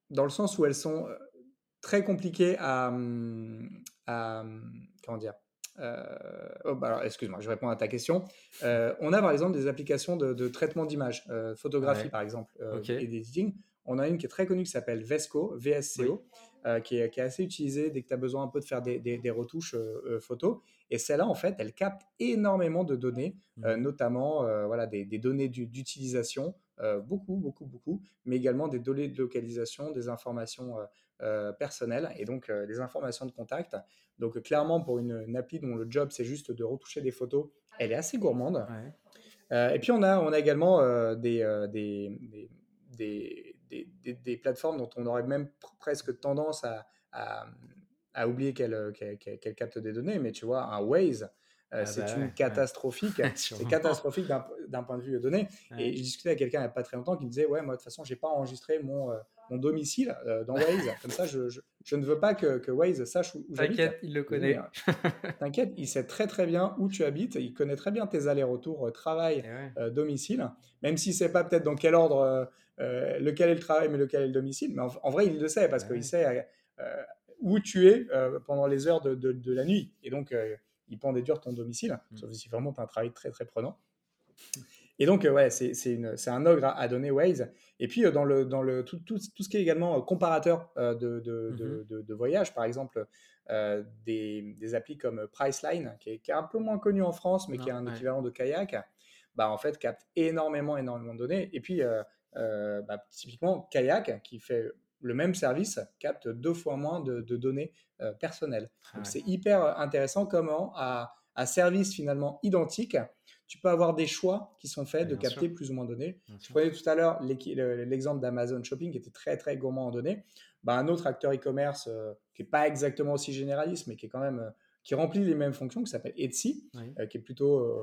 dans le sens où elles sont très compliquées à, mmh, mmh, comment dire oh, bah, alors, excuse-moi, je réponds à ta question. on a par exemple des applications de, traitement d'image, photographie par exemple, et d'editing. On a une qui est très connue qui s'appelle Vesco, VSCO, qui, est, qui, est, assez utilisée dès que tu as besoin un peu de faire des, des, retouches photos. Et celle-là, en fait, elle capte énormément de données, mmh. notamment voilà, des, des données d'utilisation, euh, beaucoup, beaucoup, beaucoup, mais également des données de localisation, des informations euh, euh, personnelles et donc des informations de contact. Donc clairement, pour une, appli dont le job c'est juste de retoucher des photos, elle est assez gourmande. et puis on a, on a également des, des, des, des, des, plateformes dont on aurait même presque tendance à, à, oublier qu'elles qu captent des données, mais tu vois, un Waze, euh, ah c'est bah une catastrophique. (laughs) c'est catastrophique d'un point de vue données. Et j'ai discuté avec quelqu'un il n'y a pas très longtemps qui me disait Ouais, moi, de toute façon, je n'ai pas enregistré mon, euh, mon domicile euh, dans Waze. (laughs) Comme ça, je, je, ne veux pas que, que Waze sache où, j'habite. T'inquiète, il le connaît. T'inquiète, il sait très très bien où tu habites. Il connaît très bien tes allers-retours travail, domicile. Même si c'est pas peut-être dans quel ordre, lequel est le travail, mais lequel est le domicile. Mais en, vrai, il le sait parce qu'il sait où tu es pendant les heures de, de, de, la nuit. Et donc, il peut en déduire ton domicile, mm. sauf si vraiment tu as un travail très très prenant. Et donc, euh, ouais, c'est un ogre à, donner Waze. Et puis, euh, dans, le, dans le, tout, tout, tout ce qui est également euh, comparateur de, de, mm-hmm. de, de, voyage, par exemple, des, des, applis comme Priceline, qui est, qui est, un peu moins connu en France, mais qui est un équivalent de Kayak, bah, en fait, capte énormément, énormément de données. Et puis, bah, typiquement, Kayak, qui fait le même service capte deux fois moins de, données euh, personnelles. Ah c'est hyper euh, intéressant comment à, service finalement identique, tu peux avoir des choix qui sont faits de capter plus ou moins de données. je prenais tout à l'heure l'exemple d'Amazon Shopping qui était très très gourmand en données. Bah, un autre acteur e-commerce euh, qui n'est pas exactement aussi généraliste, mais qui est quand même qui remplit les mêmes fonctions, qui s'appelle Etsy, qui est plutôt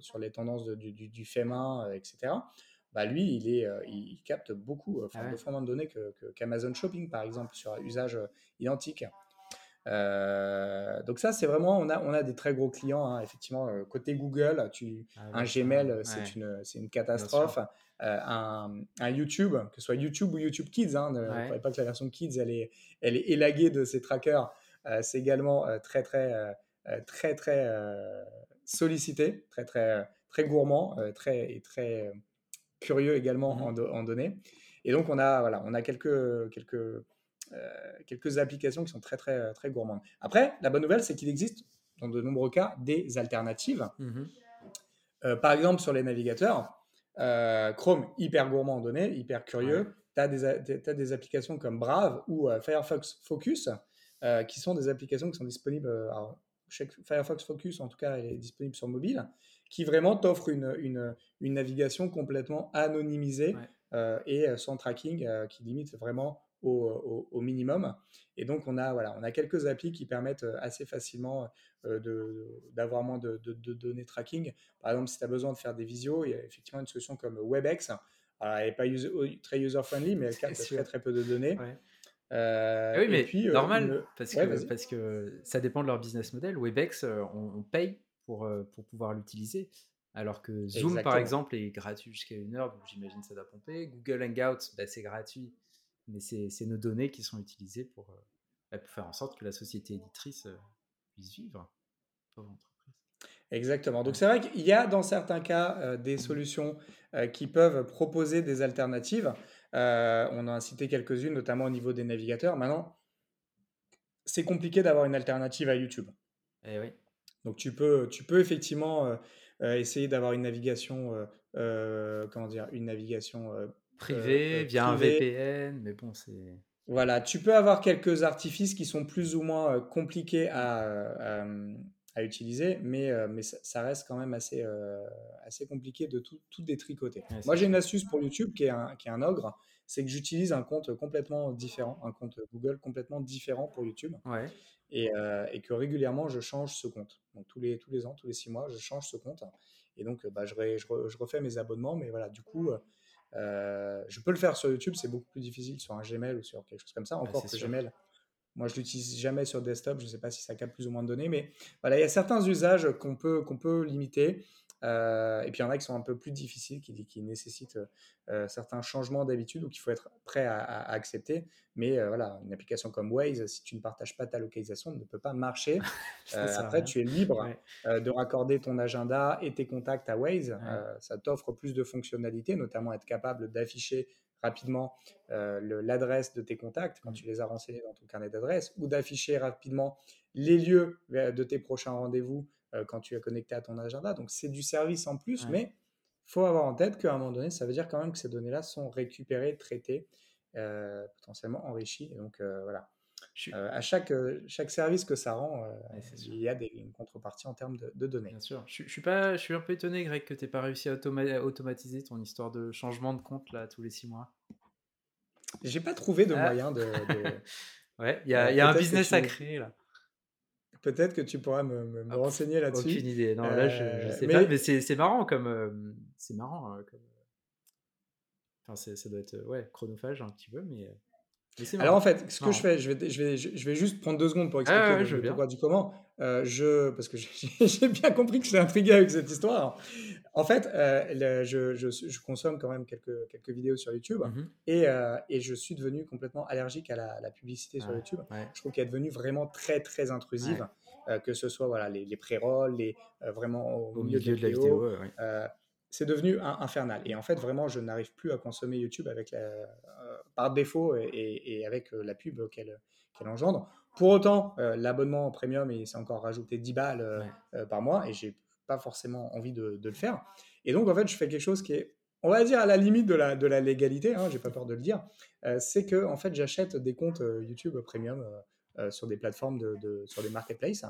sur les tendances du, du, fait main, etc bah lui, il, est, euh, il capte beaucoup, euh, enfin, ah fois moins de données qu'Amazon Shopping, par exemple, sur un usage euh, identique. donc ça, c'est vraiment, on a, on a des très gros clients, hein, effectivement. côté Google, tu, ah un Gmail, c'est une, une catastrophe. un, un, YouTube, que ce soit YouTube ou YouTube Kids, hein, ne croyez pas que la version Kids, elle est, elle est élaguée de ces trackers. c'est également très, très, très, très sollicité, très, très, très gourmand, très, et très curieux également mmh en, données. Et donc, on a, voilà, on a quelques, quelques, euh, quelques applications qui sont très, très, très gourmandes. Après, la bonne nouvelle, c'est qu'il existe, dans de nombreux cas, des alternatives. Mmh euh, par exemple, sur les navigateurs, euh, Chrome, hyper gourmand en données, hyper curieux. Tu as, as, des applications comme Brave ou Firefox Focus, qui sont des applications qui sont disponibles. Alors, Firefox Focus, en tout cas, est disponible sur mobile qui vraiment t'offre une, une, une, navigation complètement anonymisée euh, et euh, sans tracking, euh, qui limite vraiment au, au, minimum. Et donc, on a, voilà, on a quelques applis qui permettent assez facilement d'avoir moins de, de, données tracking. Par exemple, si tu as besoin de faire des visios, il y a effectivement une solution comme WebEx. elle n'est pas très user-friendly, mais elle capte très, très peu de données. oui, mais puis, normal, parce, que, parce que ça dépend de leur business model. WebEx, on, on paye pour, pour pouvoir l'utiliser. Alors que Zoom, par exemple, est gratuit jusqu'à une heure, donc j'imagine ça doit pomper. Google Hangouts, bah, c'est gratuit, mais c'est nos données qui sont utilisées pour, bah, pour, faire en sorte que la société éditrice puisse vivre. Exactement. Donc c'est vrai qu'il y a dans certains cas des mmh solutions qui peuvent proposer des alternatives. on en a cité quelques-unes, notamment au niveau des navigateurs. Maintenant, c'est compliqué d'avoir une alternative à YouTube. Eh oui. Donc tu peux, tu peux effectivement euh, euh, essayer d'avoir une navigation, euh, comment dire, une navigation privée via un VPN, mais bon, c'est. Voilà, tu peux avoir quelques artifices qui sont plus ou moins compliqués à, à, utiliser, mais, mais ça, reste quand même assez, assez compliqué de tout, tout détricoter. Moi, j'ai une astuce pour YouTube qui est un, qui est un ogre, c'est que j'utilise un compte complètement différent, un compte Google complètement différent pour YouTube. Ouais. Euh, et, que régulièrement je change ce compte. Donc tous les, tous les ans, tous les six mois, je change ce compte. Et donc bah, je, je, refais mes abonnements, mais voilà, du coup, euh, je peux le faire sur YouTube, c'est beaucoup plus difficile sur un Gmail ou sur quelque chose comme ça. Encore que Gmail, moi je l'utilise jamais sur desktop, je ne sais pas si ça capte plus ou moins de données, mais voilà, il y a certains usages qu'on peut, qu'on peut limiter. Euh, et puis il y en a qui sont un peu plus difficiles, qui, qui nécessitent euh, certains changements d'habitude ou qu'il faut être prêt à, accepter. Mais euh, voilà, une application comme Waze, si tu ne partages pas ta localisation, ne peut pas marcher. (laughs) après, tu es libre de raccorder ton agenda et tes contacts à Waze. ça t'offre plus de fonctionnalités, notamment être capable d'afficher rapidement l'adresse de tes contacts quand mmh. tu les as renseignés dans ton carnet d'adresses ou d'afficher rapidement les lieux de tes prochains rendez-vous euh, quand tu es connecté à ton agenda. Donc c'est du service en plus, mais il faut avoir en tête qu'à un moment donné, ça veut dire quand même que ces données-là sont récupérées, traitées, euh, potentiellement enrichies. Et donc euh, voilà. à chaque, chaque service que ça rend, il y a des, une contrepartie en termes de, données. Bien sûr. Je, je, suis pas, je suis un peu étonné, Greg, que tu n'aies pas réussi à, automatiser ton histoire de changement de compte là tous les six mois. J'ai pas trouvé de ah. moyen de. (laughs) ouais, il y a, y a un business à créer là. Peut-être que tu pourras me, me, renseigner là-dessus. Aucune idée. Non, là, je, je sais pas. Mais c'est marrant comme. c'est marrant. comme... Enfin, ça doit être ouais, chronophage un petit peu, mais. Alors en fait, ce que je fais, je vais, je, vais, je vais juste prendre deux secondes pour expliquer ah le, pourquoi du comment. Euh, je, parce que (laughs) j'ai bien compris que j'étais intrigué avec cette histoire. En fait, euh, je, je, consomme quand même quelques, quelques vidéos sur YouTube mmh et, euh, et, je suis devenu complètement allergique à la, publicité sur YouTube. Je trouve qu'elle est devenue vraiment très très intrusive, que ce soit voilà, les, les pré-rolls, les, vraiment au, milieu, de, la vidéo c'est devenu infernal. Et en fait, vraiment, je n'arrive plus à consommer YouTube avec la, par défaut et, avec la pub qu'elle engendre. Pour autant, l'abonnement premium, et c'est encore rajouté 10 balles par mois, et j'ai pas forcément envie de, le faire. Et donc, en fait, je fais quelque chose qui est, on va dire, à la limite de la, de la légalité, hein, j'ai pas peur de le dire, c'est que, en fait, j'achète des comptes YouTube premium euh, sur des plateformes, de, sur des marketplaces,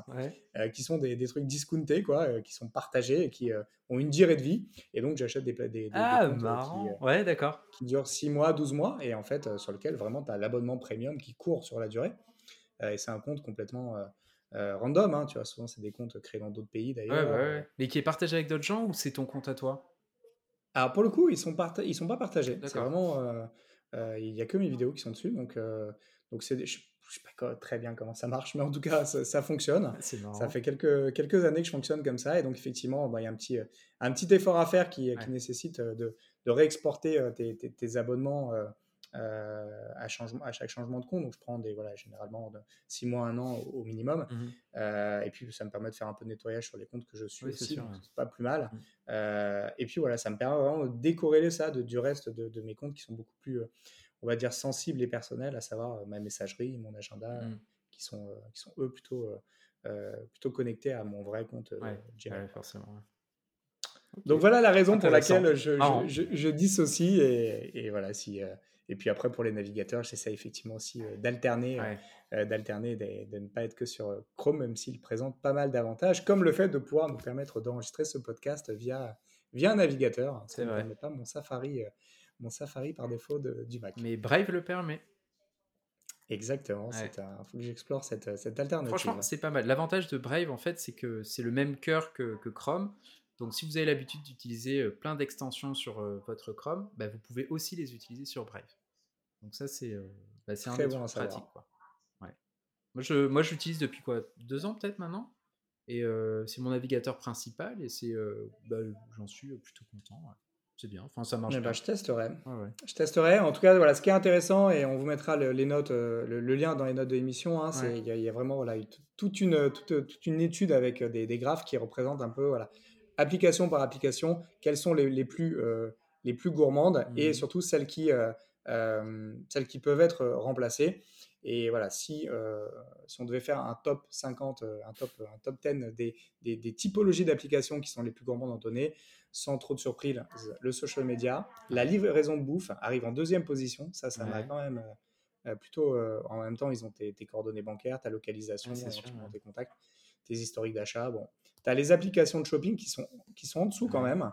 euh, qui sont des, trucs discountés, quoi, euh, qui sont partagés et qui ont une durée de vie. Et donc, j'achète des, des, ah, Qui, ouais, d'accord. qui durent 6 mois, 12 mois, et en fait, sur lequel vraiment tu as l'abonnement premium qui court sur la durée. et c'est un compte complètement. Random, hein, tu vois, souvent c'est des comptes créés dans d'autres pays d'ailleurs. Mais qui est partagé avec d'autres gens ou c'est ton compte à toi? Alors pour le coup, ils sont, ils sont pas partagés. C'est vraiment, il n'y a que mes vidéos qui sont dessus, donc donc c'est, je sais pas très bien comment ça marche, mais en tout cas, ça, fonctionne. (laughs) Ça fait quelques, quelques années que je fonctionne comme ça. Et donc, effectivement, bah, il y a un petit, un petit effort à faire qui, qui nécessite euh, de, de réexporter euh, tes, tes, abonnements euh, à, changement, à chaque changement de compte. Donc, je prends des, voilà, généralement de 6 mois, 1 an au, minimum. Mmh et puis, ça me permet de faire un peu de nettoyage sur les comptes que je suis aussi. C'est pas plus mal. Mmh. et puis, voilà, ça me permet vraiment de décorréler ça de, du reste de, de, mes comptes qui sont beaucoup plus on va dire, sensibles et personnels, à savoir euh, ma messagerie, mon agenda, mmh. qui, sont, euh, qui sont eux plutôt, euh, plutôt connectés à mon vrai compte Gmail. forcément. Donc voilà la raison pour laquelle je, je, je, dissocie et, et voilà si et puis après pour les navigateurs j'essaie effectivement aussi d'alterner d'alterner de, ne pas être que sur Chrome même s'il présente pas mal d'avantages comme le fait de pouvoir nous permettre d'enregistrer ce podcast via via un navigateur ça ne permet pas mon Safari mon Safari par défaut de, du Mac. Mais Brave le permet. Exactement, il faut que j'explore cette, cette, alternative. Franchement, c'est pas mal. L'avantage de Brave, en fait, c'est que c'est le même cœur que, que, Chrome. Donc, si vous avez l'habitude d'utiliser euh, plein d'extensions sur euh, votre Chrome, bah, vous pouvez aussi les utiliser sur Brave. Donc, ça, c'est euh, bah, un truc bon pratique. Quoi. Ouais. Moi, je, moi, j'utilise depuis quoi? Deux ans peut-être maintenant? Et c'est mon navigateur principal et c'est, bah, j'en suis plutôt content c'est bien. Enfin, ça marche. Bah, je testerai. Je testerai. En tout cas, voilà, ce qui est intéressant, et on vous mettra le, les notes, le, lien dans les notes de l'émission, hein, il y, a vraiment voilà, toute, une, toute, une étude avec des, des, graphes qui représentent un peu, voilà, application par application, quelles sont les, les plus, euh, les plus gourmandes et mmh. surtout celles qui, celles qui peuvent être remplacées. Et voilà, si, si on devait faire un top 50, un top, un top 10 des, des, des typologies d'applications qui sont les plus gourmandes en données, sans trop de surprise, le social media. La livraison de bouffe arrive en deuxième position. Ça, ça m'a quand même euh, plutôt. Euh, en même temps, ils ont tes, coordonnées bancaires, ta localisation, tes contacts, tes historiques d'achat. Bon, tu as les applications de shopping qui sont, qui sont en dessous quand même.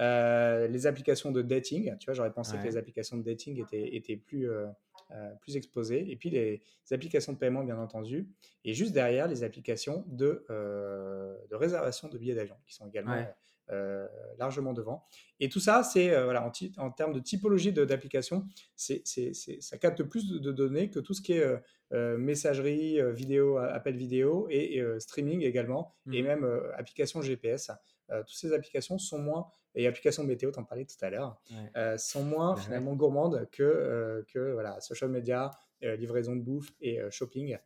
Euh, les applications de dating, tu vois, j'aurais pensé que les applications de dating étaient, étaient plus, plus exposées. Et puis les, applications de paiement, bien entendu. Et juste derrière, les applications de, de réservation de billets d'avion, qui sont également euh, largement devant. Et tout ça, c'est euh, voilà, en, en, termes de typologie d'application, ça capte plus de, données que tout ce qui est euh, messagerie, vidéo, appel vidéo et, streaming également, et mmh. même application GPS. toutes ces applications sont moins, et applications météo, en parlais tout à l'heure, sont moins finalement gourmandes que, que voilà, social media, livraison de bouffe et shopping,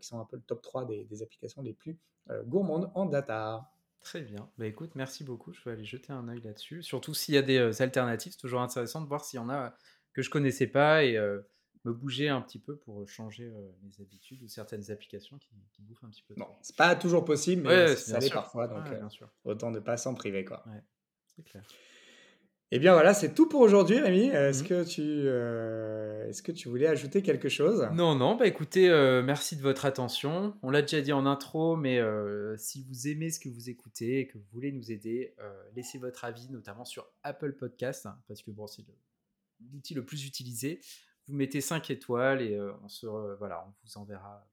qui sont un peu le top 3 des, des applications les plus gourmandes en data. Très bien. Bah écoute, merci beaucoup. Je vais aller jeter un œil là-dessus. Surtout s'il y a des euh, alternatives, c'est toujours intéressant de voir s'il y en a que je connaissais pas et euh, me bouger un petit peu pour changer euh, mes habitudes ou certaines applications qui, bouffent un petit peu. Non, c'est pas toujours possible, mais ça l'est parfois. Donc autant ne pas s'en priver, quoi. c'est clair. Eh bien voilà, c'est tout pour aujourd'hui, Rémi. Est-ce Mhm. que tu, euh, est-ce que tu voulais ajouter quelque chose? Non, non, bah écoutez, euh, merci de votre attention. On l'a déjà dit en intro, mais euh, si vous aimez ce que vous écoutez et que vous voulez nous aider, laissez votre avis, notamment sur Apple Podcast, hein, parce que bon, c'est l'outil le plus utilisé. Vous mettez 5 étoiles et on, se, voilà, on vous enverra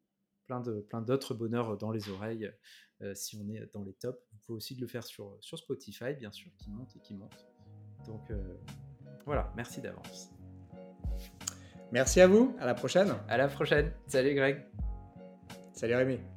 plein de plein d'autres bonheurs dans les oreilles si on est dans les tops. Vous pouvez aussi le faire sur, sur Spotify, bien sûr, qui monte et qui monte. Donc euh, voilà, merci d'avance. Merci à vous. À la prochaine. À la prochaine. Salut Greg. Salut Rémi.